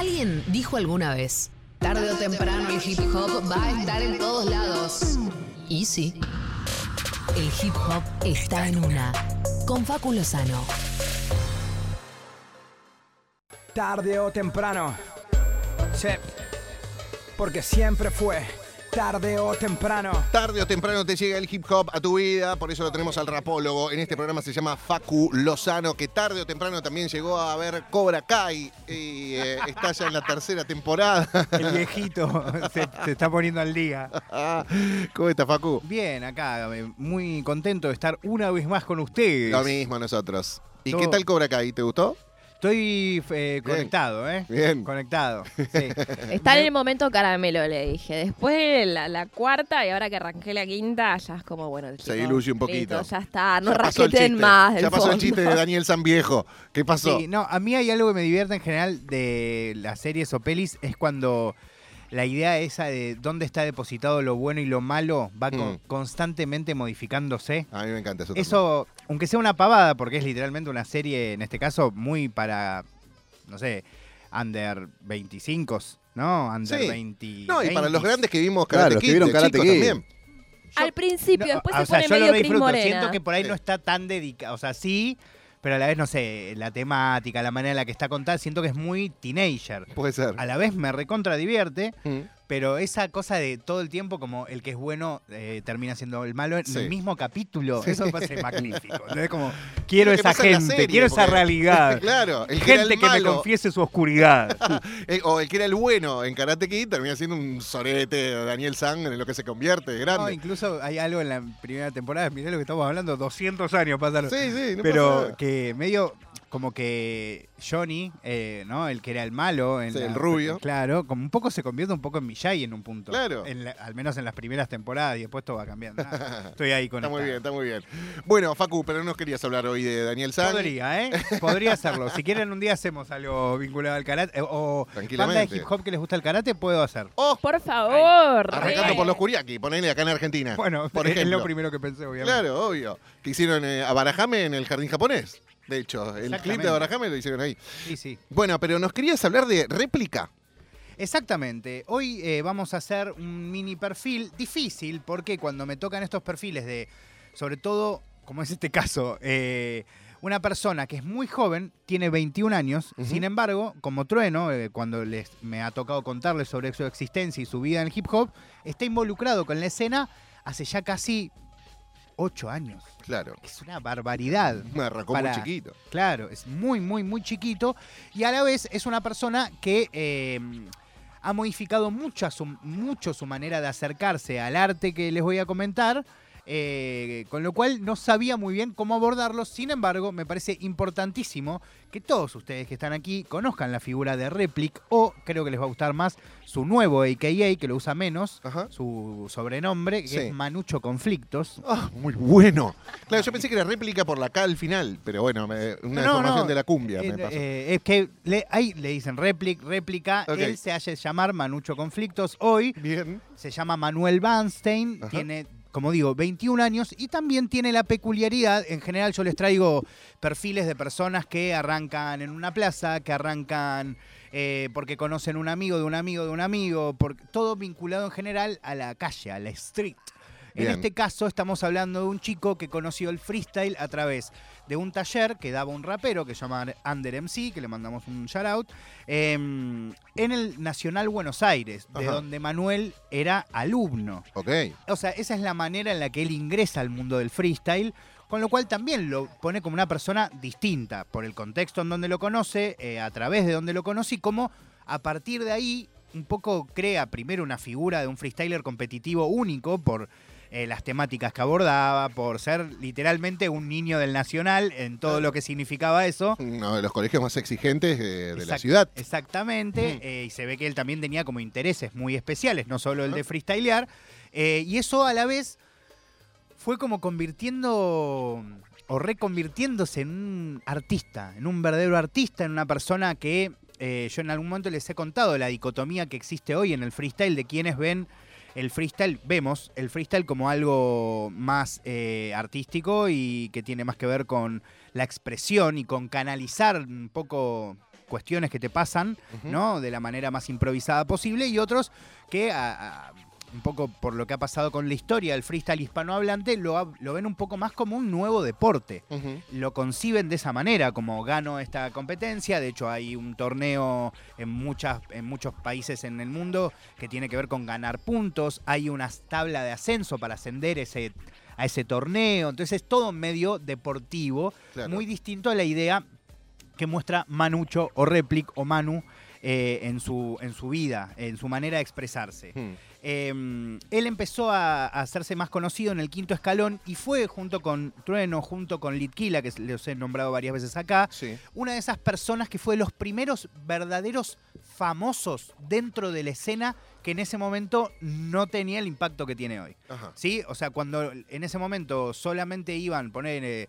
Alguien dijo alguna vez, tarde o temprano el hip hop va a estar en todos lados. Y sí, el hip hop está en una. Con Facu Lozano. Tarde o temprano. Sí. Porque siempre fue tarde o temprano. Tarde o temprano te llega el hip hop a tu vida, por eso lo tenemos al rapólogo. En este programa se llama Facu Lozano, que tarde o temprano también llegó a ver Cobra Kai y eh, está ya en la tercera temporada. El viejito se, se está poniendo al día. ¿Cómo está, Facu? Bien, acá, eh, muy contento de estar una vez más con ustedes. Lo mismo nosotros. ¿Y Todo- qué tal Cobra Kai? ¿Te gustó? Estoy eh, conectado, ¿eh? Bien. Conectado. Sí. Está en el momento caramelo, le dije. Después de la, la cuarta y ahora que arranqué la quinta, ya es como, bueno. Se diluye un poquito. listo, ya está, no Ya rasqueten más. del Ya pasó el chiste de Daniel San Viejo. ¿Qué pasó? Sí, no, a mí hay algo que me divierte en general de las series o pelis, es cuando la idea esa de dónde está depositado lo bueno y lo malo va con- Mm. constantemente modificándose. A mí me encanta eso. también. Eso, aunque sea una pavada, porque es literalmente una serie, en este caso, muy para, no sé, under 25, ¿no? Under Sí. 20. No, y para los 20s. grandes que vimos Claro, Karate los que Kid, vieron de Karate Kid. también. Al principio, No, después o se sea, pone yo lo medio Cris disfruto. Siento que por ahí Sí. no está tan dedicado. O sea, sí, pero a la vez, no sé, la temática, la manera en la que está contada, siento que es muy teenager. Puede ser. A la vez me recontra divierte, Mm. Pero esa cosa de todo el tiempo, como el que es bueno eh, termina siendo el malo en Sí. el mismo capítulo, eso me parece magnífico. ¿no? Es como, quiero esa pasa gente, serie, quiero esa realidad. Claro, el que Gente el que me malo, confiese su oscuridad. eh, o el que era el bueno en Karate Kid termina siendo un sorete o Daniel San en lo que se convierte de No, grande. incluso hay algo en la primera temporada, mirá lo que estamos hablando, 200 años pasaron. sí, sí, no pasa pero nada. que medio como que Johnny, eh, ¿no? El que era el malo. En Sí, la- el rubio. Claro, como un poco se convierte un poco en Miyagi en un punto. Claro. En la- al menos en las primeras temporadas y después todo va cambiando. Estoy ahí con Está muy bien, está muy bien. Bueno, Facu, pero no nos querías hablar hoy de Daniel San. Podría, ¿eh? Podría hacerlo. Si quieren un día hacemos algo vinculado al karate. eh, o banda de hip hop que les gusta el karate, puedo hacer. Oh, Por favor. arrancando re. por los Kuriaki, ponele acá en Argentina. Bueno, por es ejemplo. lo primero que pensé, obviamente. Claro, obvio. Que hicieron eh, a Barajame en el jardín japonés. De hecho, el clip de Barajame lo hicieron ahí. Sí, sí. Bueno, pero nos querías hablar de réplica. Exactamente. Hoy eh, vamos a hacer un mini perfil difícil porque cuando me tocan estos perfiles de, sobre todo, como es este caso, eh, una persona que es muy joven, tiene 21 años, sin embargo, como trueno, eh, cuando les, me ha tocado contarles sobre su existencia y su vida en el hip hop, está involucrado con la escena hace ya casi 8 años. Claro. Es una barbaridad. Me arrancó Para- muy chiquito. Claro, es muy, muy, muy chiquito y a la vez es una persona que eh, ha modificado mucho su, mucho su manera de acercarse al arte que les voy a comentar. Eh, con lo cual no sabía muy bien cómo abordarlo. Sin embargo, me parece importantísimo que todos ustedes que están aquí conozcan la figura de Replic o creo que les va a gustar más su nuevo AKA, que lo usa menos, Ajá. su sobrenombre, que Sí. es Manucho Conflictos. Ah, muy bueno. Claro, yo pensé que era réplica por la K al final, pero bueno, me- una No, información no, de la cumbia Eh, me pasó. eh, es que le, ahí le dicen réplica, réplica. Él se hace llamar Manucho Conflictos. Hoy Bien. se llama Manuel Banstein. Ajá. Tiene, como digo, 21 años y también tiene la peculiaridad. En general, yo les traigo perfiles de personas que arrancan en una plaza, que arrancan. eh, porque conocen un amigo de un amigo de un amigo, por, todo vinculado en general a la calle, a la street. En este caso estamos hablando de un chico que conoció el freestyle a través de un taller que daba un rapero que se llama Under MC, que le mandamos un shout out, em, en el Nacional Buenos Aires, de Ajá. donde Manuel era alumno. Ok. O sea, esa es la manera en la que él ingresa al mundo del freestyle, con lo cual también lo pone como una persona distinta por el contexto en donde lo conoce, eh, a través de donde lo conoce y cómo a partir de ahí un poco crea primero una figura de un freestyler competitivo único por eh, las temáticas que abordaba, por ser literalmente un niño del nacional en todo lo que significaba eso. Uno de los colegios más exigentes de, de la ciudad. Exactamente, eh, y se ve que él también tenía como intereses muy especiales, no solo el de freestylear, eh, y eso a la vez fue como convirtiendo o reconvirtiéndose en un artista, en un verdadero artista, en una persona que eh, yo en algún momento les he contado la dicotomía que existe hoy en el freestyle de quienes ven el freestyle, vemos el freestyle como algo más eh, artístico y que tiene más que ver con la expresión y con canalizar un poco cuestiones que te pasan. ¿no? De la manera más improvisada posible y otros que a- a- un poco por lo que ha pasado con la historia del freestyle hispanohablante, lo, lo ven un poco más como un nuevo deporte lo conciben de esa manera, como gano esta competencia. De hecho, hay un torneo en, muchas, en muchos países en el mundo que tiene que ver con ganar puntos. Hay una tabla de ascenso para ascender ese, a ese torneo. Entonces, es todo medio deportivo, Claro. muy distinto a la idea que muestra Manucho o Replic o Manu eh, en, su, en su vida, en su manera de expresarse. Hmm. Eh, él empezó a, a hacerse más conocido en el quinto escalón y fue junto con Trueno, junto con Litquila, que los he nombrado varias veces acá, Sí. una de esas personas que fue de los primeros verdaderos famosos dentro de la escena que en ese momento no tenía el impacto que tiene hoy. Ajá. ¿Sí? O sea, cuando en ese momento solamente iban, poner eh,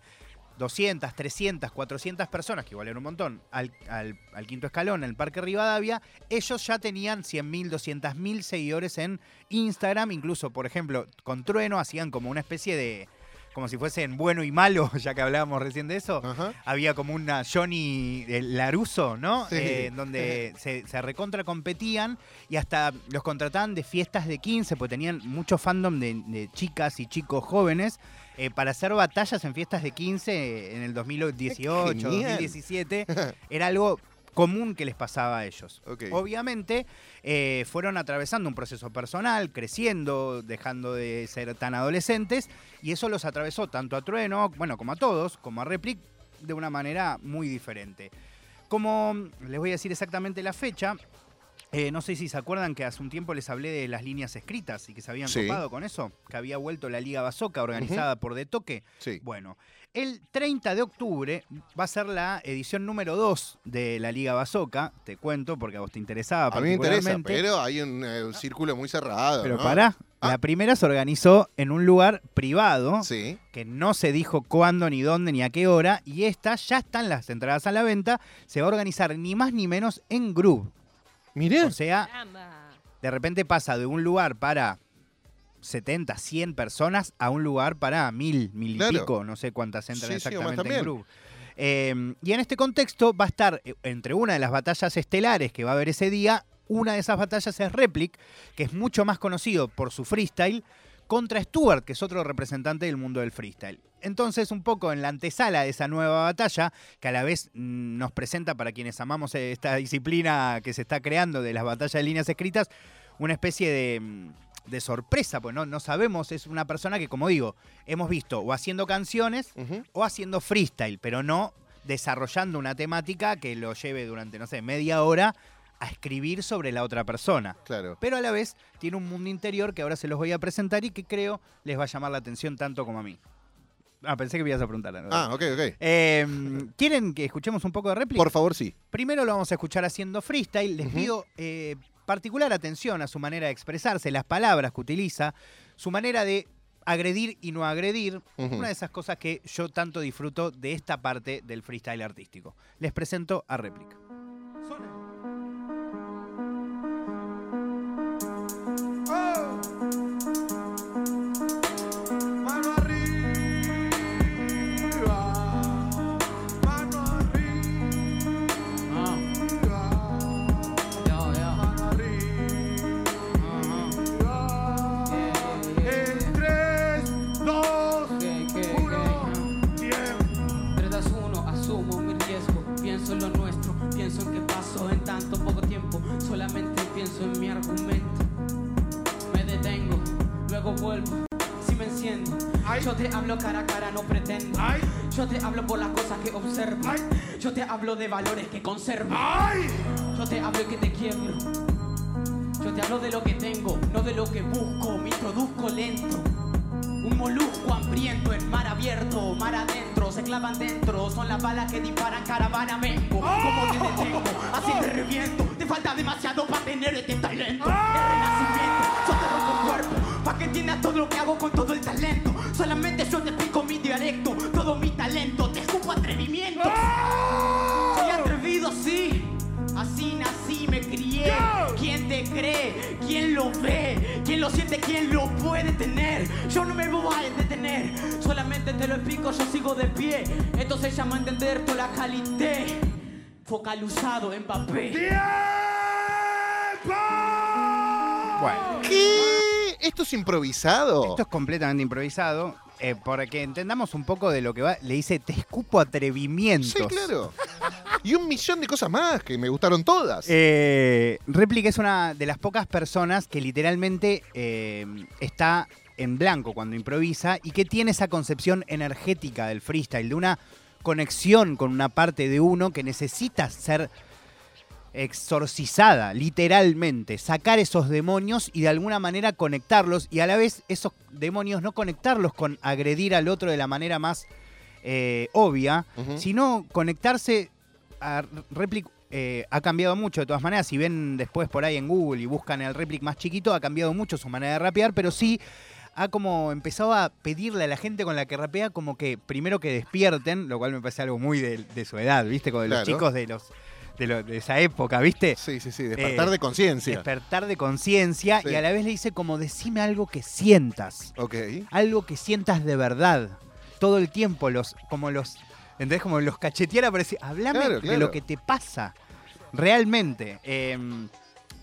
200, 300, 400 personas, que igual era un montón, al, al- al quinto escalón, en el Parque Rivadavia, ellos ya tenían 100.000, 200.000 seguidores en Instagram. Incluso, por ejemplo, con Trueno hacían como una especie de. Como si fuesen bueno y malo, ya que hablábamos recién de eso. Ajá. Había como una Johnny eh, Laruso, ¿no? Sí. Eh, en donde se, se recontra competían y hasta los contrataban de fiestas de 15, porque tenían mucho fandom de, de chicas y chicos jóvenes eh, para hacer batallas en fiestas de 15 en el 2018, Genial. 2017. Era algo común que les pasaba a ellos. Obviamente eh, fueron atravesando un proceso personal, creciendo, dejando de ser tan adolescentes, y eso los atravesó tanto a Trueno, bueno, como a todos, como a Replic, de una manera muy diferente. Como les voy a decir exactamente la fecha, eh, no sé si se acuerdan que hace un tiempo les hablé de las líneas escritas y que se habían Sí. copado con eso, que había vuelto la Liga Bazoca organizada por De Toque. Sí. Bueno, el 30 de octubre va a ser la edición número 2 de la Liga Bazoca, te cuento porque a vos te interesaba A mí me interesa, pero hay un, eh, un círculo muy cerrado. Pero ¿no? pará, Ah. la primera se organizó en un lugar privado, Sí. que no se dijo cuándo, ni dónde, ni a qué hora, y esta ya están las entradas a la venta, se va a organizar ni más ni menos en Groove. Miré. O sea, de repente pasa de un lugar para 70, 100 personas a un lugar para mil, mil y Claro. pico, no sé cuántas entran Sí, exactamente en Groove. Eh, y en este contexto va a estar eh, entre una de las batallas estelares que va a haber ese día, una de esas batallas es Replic, que es mucho más conocido por su freestyle, contra Stuart, que es otro representante del mundo del freestyle. Entonces, un poco en la antesala de esa nueva batalla, que a la vez mm, nos presenta para quienes amamos esta disciplina que se está creando de las batallas de líneas escritas, una especie de, mm, de sorpresa, pues no, no sabemos, es una persona que, como digo, hemos visto o haciendo canciones o haciendo freestyle, pero no desarrollando una temática que lo lleve durante, no sé, media hora a escribir sobre la otra persona. Claro. Pero a la vez tiene un mundo interior que ahora se los voy a presentar y que creo les va a llamar la atención tanto como a mí. Ah, pensé que me ibas a preguntar. ¿no? Ah, ok, ok. Eh, ¿Quieren que escuchemos un poco de réplica? Por favor, sí. Primero lo vamos a escuchar haciendo freestyle. Les pido eh, particular atención a su manera de expresarse, las palabras que utiliza, su manera de agredir y no agredir. Una de esas cosas que yo tanto disfruto de esta parte del freestyle artístico. Les presento a réplica. Hablo de valores que conservo. ¡Ay! Yo te hablo que te quiebro. Yo te hablo de lo que tengo, no de lo que busco. Me introduzco lento. Un molusco hambriento en mar abierto, mar adentro, se clavan dentro. Son las balas que disparan caravana mengo. ¿Cómo te detengo? Así te reviento. Te falta demasiado para tener siente? ¿Quién lo puede tener? Yo no me voy a detener. Solamente te lo explico, yo sigo de pie. Esto se llama entender toda la calidad. focalizado Mbappé. Bueno, ¿Qué? ¿Esto es improvisado? esto es completamente improvisado. eh, para que entendamos un poco de lo que va, le dice, te escupo atrevimientos. Sí, claro. Y un millón de cosas más que me gustaron todas. Eh, Replic es una de las pocas personas que literalmente eh, está en blanco cuando improvisa y que tiene esa concepción energética del freestyle, de una conexión con una parte de uno que necesita ser exorcizada, literalmente, sacar esos demonios y de alguna manera conectarlos y a la vez esos demonios no conectarlos con agredir al otro de la manera más eh, obvia, sino conectarse a Replic. eh, ha cambiado mucho de todas maneras. Si ven después por ahí en Google y buscan el Replic más chiquito, ha cambiado mucho su manera de rapear, pero sí ha como empezado a pedirle a la gente con la que rapea como que primero que despierten, lo cual me parece algo muy de, de su edad, ¿viste? Como de los chicos de los de, lo- de esa época, ¿viste? Sí, sí, sí. Despertar Eh, de conciencia. Despertar de conciencia Sí. y a la vez le dice como decime algo que sientas, Ok. algo que sientas de verdad. Todo el tiempo los como los ¿entendés? Como los cacheteara para decir, hablame Claro, de lo que te pasa realmente. Em,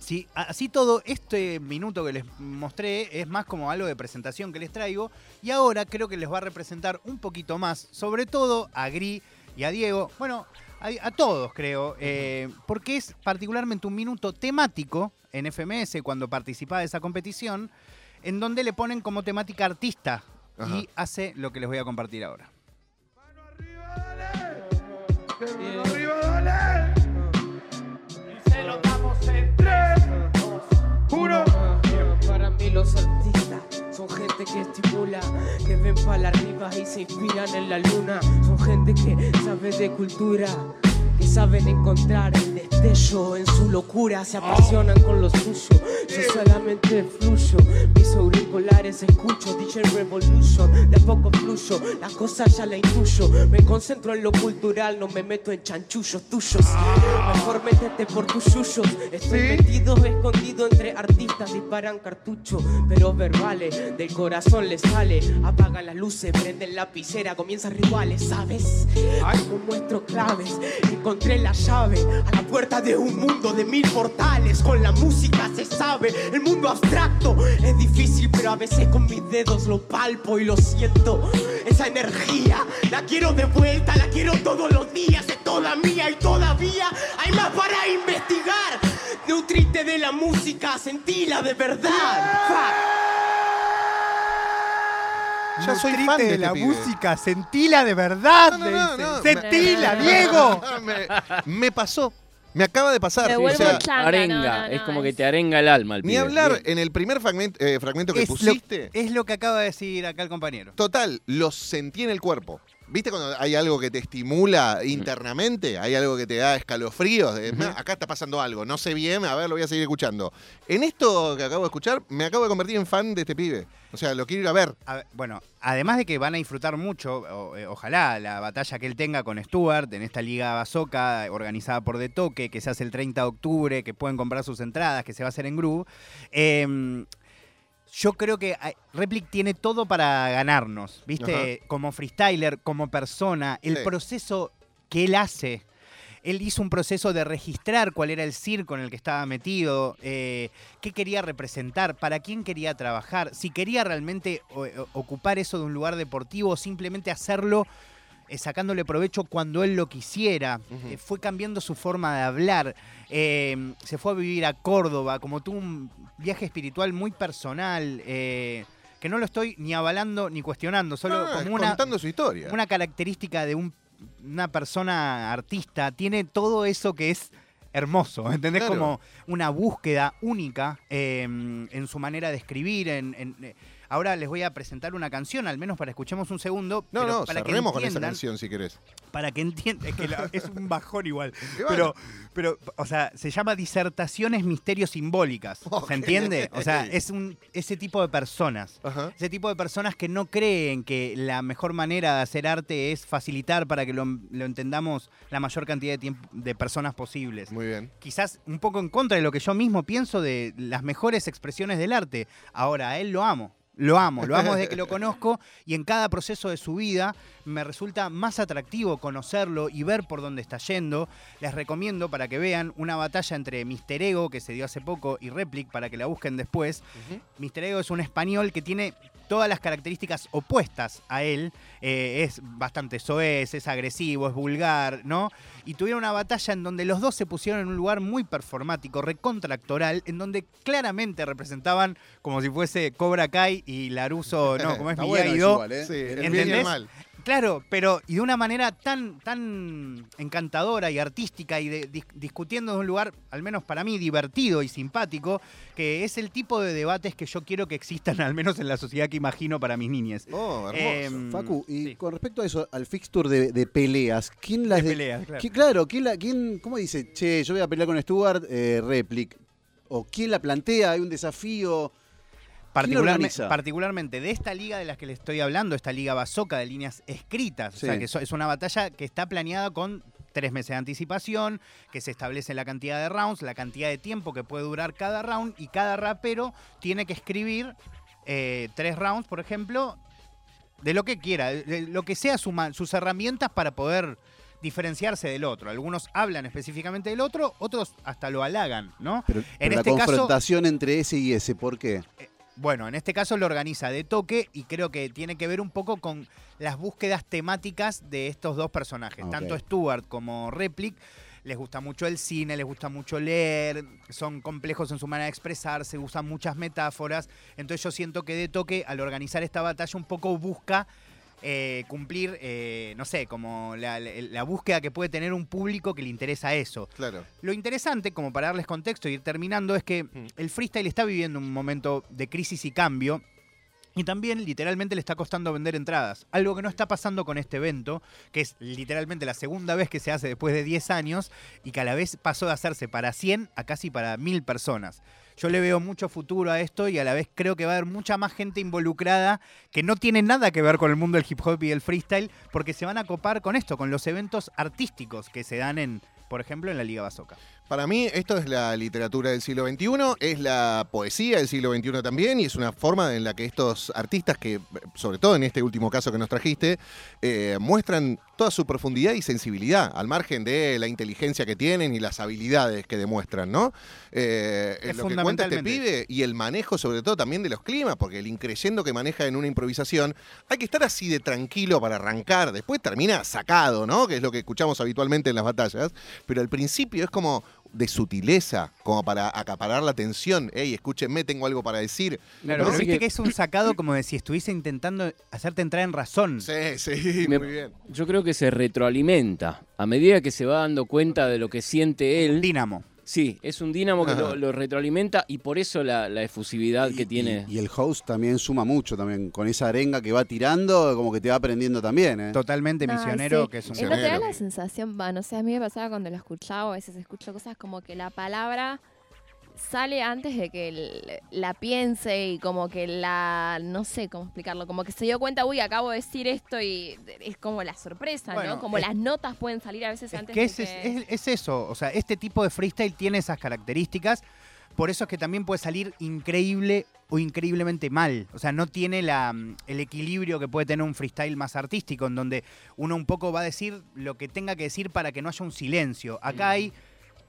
Sí, así todo, este minuto que les mostré es más como algo de presentación que les traigo. Y ahora creo que les va a representar un poquito más, sobre todo a Gri y a Diego. Bueno, a, a todos creo, eh, porque es particularmente un minuto temático en FMS cuando participaba de esa competición, en donde le ponen como temática artista. Ajá. Y hace lo que les voy a compartir ahora. Arriba, dale. Y se lo damos en 3, 2, 1. Para mí los artistas son gente que estimula, que ven para arriba y se inspiran en la luna. Son gente que sabe de cultura, que saben encontrar el destello en su locura. Se apasionan con lo suyo, yo solamente fluyo. Mis auriculares escucho, DJ Revolution. De a poco fluyo, las cosas ya la intuyo. Me concentro en lo cultural, no me meto en chanchullos tuyos. Mejor métete por tus yuyos. Estoy metido, escondido entre artistas, disparan cartuchos, pero verbales, del corazón les sale. Apagan las luces, prenden la lapicera, comienzan rituales, ¿sabes? Como muestro claves, encontré la llave a la puerta de un mundo de mil portales. Con la música se sabe, el mundo abstracto es difícil, pero a veces con mis dedos lo palpo y lo siento. Esa energía, la quiero de vuelta, la quiero todos los días, es toda mía y todavía hay más para investigar. Nutrite de la música, sentila de verdad. Ya soy fan de, de este la pibe. música, sentila de verdad. No, no, le no, dice. no, Sentila, Diego. me, me pasó. Me acaba de pasar. Me O vuelvo sea, changa, arenga, no, no, es como que te arenga el alma el ni pibe. hablar Bien. en el primer fragmento, eh, fragmento que Es lo, pusiste. es lo que acaba de decir acá el compañero. Total, lo sentí en el cuerpo. ¿Viste cuando hay algo que te estimula internamente? Hay algo que te da escalofríos. de, "Ah, acá está pasando algo, no sé bien, a ver, lo voy a seguir escuchando. En esto que acabo de escuchar, me acabo de convertir en fan de este pibe. O sea, lo quiero ir a ver. A ver, bueno, además de que van a disfrutar mucho, o- eh, ojalá, la batalla que él tenga con Stuart en esta liga Bazooka organizada por De Toque, que se hace el 30 de octubre, que pueden comprar sus entradas, que se va a hacer en Groove. eh, yo creo que hay- Replic tiene todo para ganarnos, ¿viste? Como freestyler, como persona, el Sí. proceso que él hace. Él hizo un proceso de registrar cuál era el circo en el que estaba metido, eh, qué quería representar, para quién quería trabajar, si quería realmente o- ocupar eso de un lugar deportivo o simplemente hacerlo eh, sacándole provecho cuando él lo quisiera. Eh, fue cambiando su forma de hablar, eh, se fue a vivir a Córdoba, como tuvo un viaje espiritual muy personal, eh, que no lo estoy ni avalando ni cuestionando, solo No, como una, contando su historia. una característica de un- una persona artista, tiene todo eso que es hermoso, ¿entendés? Claro. Como una búsqueda única eh, en su manera de escribir. En, en- eh, ahora les voy a presentar una canción, al menos para escuchemos un segundo. no, pero no, para que con esa canción si querés. Para que entiendan, es que la- es un bajón igual. Pero, pero, o sea, se llama Disertaciones Misterios Simbólicas. ¿Se entiende? O sea, es un, ese tipo de personas. Ajá. Ese tipo de personas que no creen que la mejor manera de hacer arte es facilitar para que lo, lo entendamos la mayor cantidad de, tiempo, de personas posibles. Muy bien. Quizás un poco en contra de lo que yo mismo pienso de las mejores expresiones del arte. Ahora, a él lo amo. Lo amo, lo amo desde que lo conozco y en cada proceso de su vida me resulta más atractivo conocerlo y ver por dónde está yendo. Les recomiendo para que vean una batalla entre Mister Ego, que se dio hace poco, y Replic, para que la busquen después. Mister Ego es un español que tiene todas las características opuestas a él. Eh, es bastante soez, es agresivo, es vulgar, ¿no? Y tuvieron una batalla en donde los dos se pusieron en un lugar muy performático, recontractoral, en donde claramente representaban como si fuese Cobra Kai y Laruso, no, como es Está bueno ¿eh? Sí, el bien y ¿Entendés? Claro, pero y de una manera tan, tan encantadora y artística y de- dis- discutiendo de un lugar, al menos para mí, divertido y simpático, que es el tipo de debates que yo quiero que existan, al menos en la sociedad que imagino para mis niñes. Oh, hermoso. Em, Facu, y sí. con respecto a eso, al fixture de, de peleas, ¿quién las De peleas, claro. ¿Qui- claro, ¿quién, la, quién, ¿cómo dice? Che, yo voy a pelear con Stuart, eh, Replic. ¿O quién la plantea? ¿Hay un desafío? Particularme- particularmente de esta liga de las que le estoy hablando, esta liga bazoca de líneas escritas. O sea, que es una batalla que está planeada con tres meses de anticipación, que se establece la cantidad de rounds, la cantidad de tiempo que puede durar cada round y cada rapero tiene que escribir eh, tres rounds, por ejemplo, de lo que quiera, de- lo que sea su sus herramientas para poder diferenciarse del otro. Algunos hablan específicamente del otro, otros hasta lo halagan, ¿no? Pero, En pero este la caso- confrontación entre ese y ese, ¿por qué? Bueno, en este caso lo organiza de toque y creo que tiene que ver un poco con las búsquedas temáticas de estos dos personajes. Tanto Stuart como Replic les gusta mucho el cine, les gusta mucho leer, son complejos en su manera de expresarse, usan muchas metáforas. Entonces yo siento que de toque al organizar esta batalla un poco busca eh, cumplir, eh, no sé, como la, la- la búsqueda que puede tener un público que le interesa eso. Claro. Lo interesante, como para darles contexto y ir terminando, es que el freestyle está viviendo un momento de crisis y cambio. Y también literalmente le está costando vender entradas. Algo que no está pasando con este evento, que es literalmente la segunda vez que se hace después de 10 años y que a la vez pasó de hacerse para 100 a casi para 1000 personas. Yo le veo mucho futuro a esto y a la vez creo que va a haber mucha más gente involucrada que no tiene nada que ver con el mundo del hip hop y del freestyle porque se van a copar con esto, con los eventos artísticos que se dan en, por ejemplo, en la Liga Bazooka. Para mí esto es la literatura del siglo XXI, es la poesía del siglo XXI también y es una forma en la que estos artistas que, sobre todo en este último caso que nos trajiste, eh, muestran toda su profundidad y sensibilidad, al margen de la inteligencia que tienen y las habilidades que demuestran, ¿no? Eh, Es lo que cuenta este pibe y el manejo sobre todo también de los climas, porque el increyendo que maneja en una improvisación, hay que estar así de tranquilo para arrancar, después termina sacado, ¿no? Que es lo que escuchamos habitualmente en las batallas, pero al principio es como de sutileza, como para acaparar la atención. Ey, escúchenme, tengo algo para decir. Claro, ¿no? pero viste que es un sacado como de si estuviese intentando hacerte entrar en razón. Sí, sí, Me- muy bien. Yo creo que se retroalimenta. A medida que se va dando cuenta de lo que siente El él. dínamo. Sí, es un dínamo que lo, lo retroalimenta y por eso la, la efusividad que tiene. Y, y el host también suma mucho también. Con esa arenga que va tirando, como que te va aprendiendo también, ¿eh? Totalmente misionero, sí. que es un Y no te da la sensación, va, no sé, a mí me pasaba cuando lo escuchaba, a veces escucho cosas como que la palabra sale antes de que el- la piense y como que la, no sé cómo explicarlo, como que se dio cuenta, uy, acabo de decir esto y es como la sorpresa, Bueno, ¿no? Como es- las notas pueden salir a veces Es antes que de es, que... es- es eso, o sea, este tipo de freestyle tiene esas características, por eso es que también puede salir increíble o increíblemente mal, o sea, no tiene la, mm, el equilibrio que puede tener un freestyle más artístico, en donde uno un poco va a decir lo que tenga que decir para que no haya un silencio. Acá hay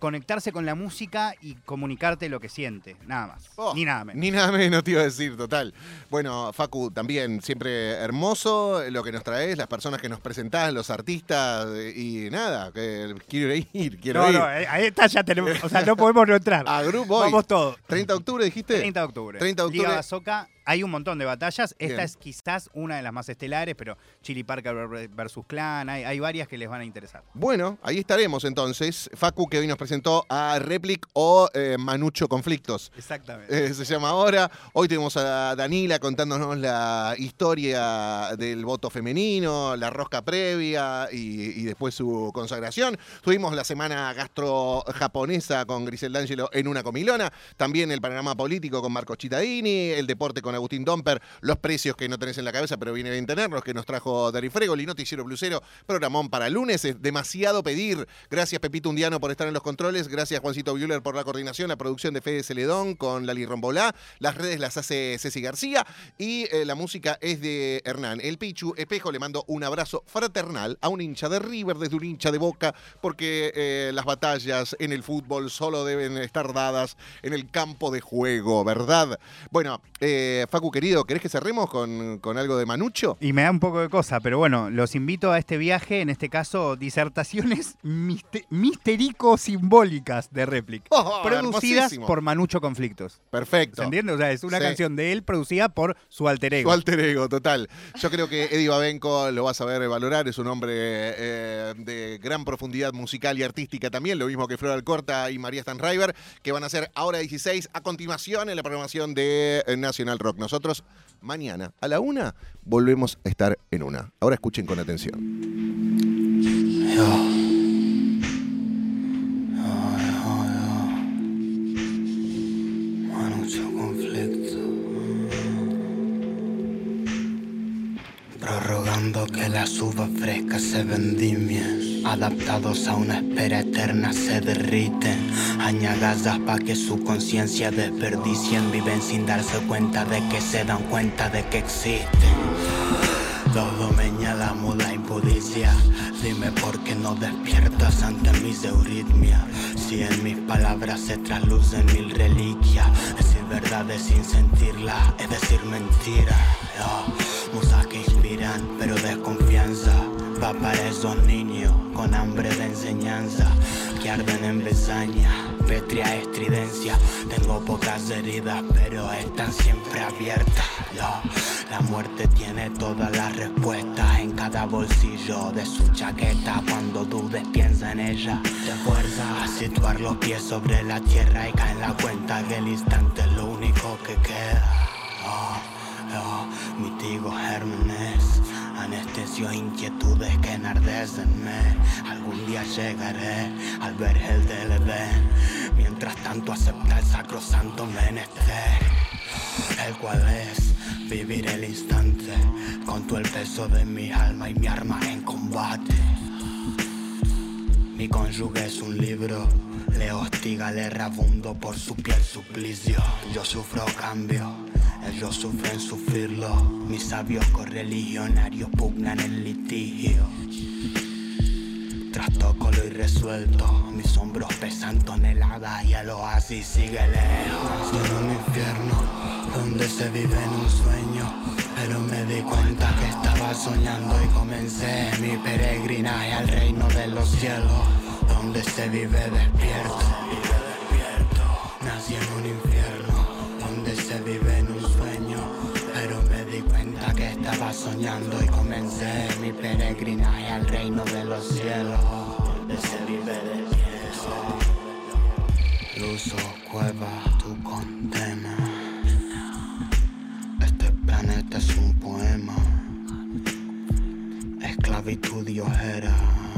conectarse con la música y comunicarte lo que siente, nada más, Oh, ni nada menos. Ni nada menos te iba a decir, total. Bueno, Facu, también siempre hermoso lo que nos traes, las personas que nos presentás, los artistas y nada, que quiero ir, quiero No, ir. no, eh, ahí está, ya tenemos, o sea, no podemos no entrar. A Group Boy. Vamos todos. 30 de octubre dijiste. 30 de octubre. 30 de octubre. Liga. Hay un montón de batallas. Esta Bien. es quizás una de las más estelares, pero Chili Parker ver- versus Clan. Hay, hay varias que les van a interesar. Bueno, ahí estaremos entonces. Facu que hoy nos presentó a Replic o eh, Manucho Conflictos. Exactamente. eh, se llama ahora. Hoy tenemos a Danila contándonos la historia del voto femenino, la rosca previa y, y después su consagración. Tuvimos la semana gastro japonesa con Grisel D'Angelo en una comilona. También el panorama político con Marco Cittadini, el deporte con Agustín Domper, los precios que no tenés en la cabeza, pero viene bien tenerlos, que nos trajo Dari Fregoli, Noticiero Blusero, programón para lunes, es demasiado pedir. Gracias Pepito Undiano por estar en los controles, gracias Juancito Buller por la coordinación, la producción de Fede Celedón con Lali Rombolá, las redes las hace Ceci García y eh, la música es de Hernán. El Pichu Espejo le mando un abrazo fraternal a un hincha de River desde un hincha de Boca, porque eh, las batallas en el fútbol solo deben estar dadas en el campo de juego, ¿verdad? Bueno, eh, Facu querido, ¿querés que cerremos con, con algo de Manucho? Y me da un poco de cosa, pero bueno, los invito a este viaje, en este caso, disertaciones miste- misterico-simbólicas de réplica. Oh, producidas hermosísimo. por Manucho Conflictos. Perfecto. ¿Se entiende? O sea, es una Sí. canción de él producida por su alter ego. Su alter ego, total. Yo creo que Eddie Babenco lo va a saber valorar, es un hombre eh, de gran profundidad musical y artística también, lo mismo que Flor Alcorta y María Stanriver, que van a hacer ahora 16 a continuación en la programación de eh, Nacional Rock. Nosotros mañana a la una volvemos a estar en una. Ahora escuchen con atención. Que las uvas frescas se vendimien. Adaptados a una espera eterna se derriten. Añagasas pa' que su conciencia desperdicien. Viven sin darse cuenta de que se dan cuenta de que existen. Todo me señala la impudicia. Dime por qué no despiertas ante mis euritmias. Si en mis palabras se traslucen mil reliquias. Decir verdades sin sentirla, es decir mentira. Yo, musas que pero desconfianza. Va para esos niños con hambre de enseñanza que arden en besaña, petria estridencia. Tengo pocas heridas, pero están siempre abiertas. La muerte tiene todas las respuestas en cada bolsillo de su chaqueta. Cuando dudes, piensa en ella. Te fuerza a situar los pies sobre la tierra y cae en la cuenta que el instante es lo único que queda. Oh, mitigo gérmenes, anestesio inquietudes que enardecenme. Algún día llegaré al ver el del Edén. Mientras tanto acepta el sacrosanto menester, el cual es vivir el instante con todo el peso de mi alma y mi arma en combate. Mi cónyuge es un libro, le hostiga, le rabundo por su piel suplicio. Yo sufro cambio, ellos sufren sufrirlo. Mis sabios correligionarios pugnan el litigio. Trastoco lo irresuelto, mis hombros pesan toneladas y el oasis sigue lejos. En un infierno donde se vive en un sueño, pero me di cuenta que estaba soñando y comencé mi peregrinaje al reino de los cielos, donde se vive despierto. Nací en un infierno soñando y comencé mi peregrinaje al reino de los cielos, donde se vive despierto. Luz o cueva, tu condena. Este planeta es un poema, esclavitud y ojera.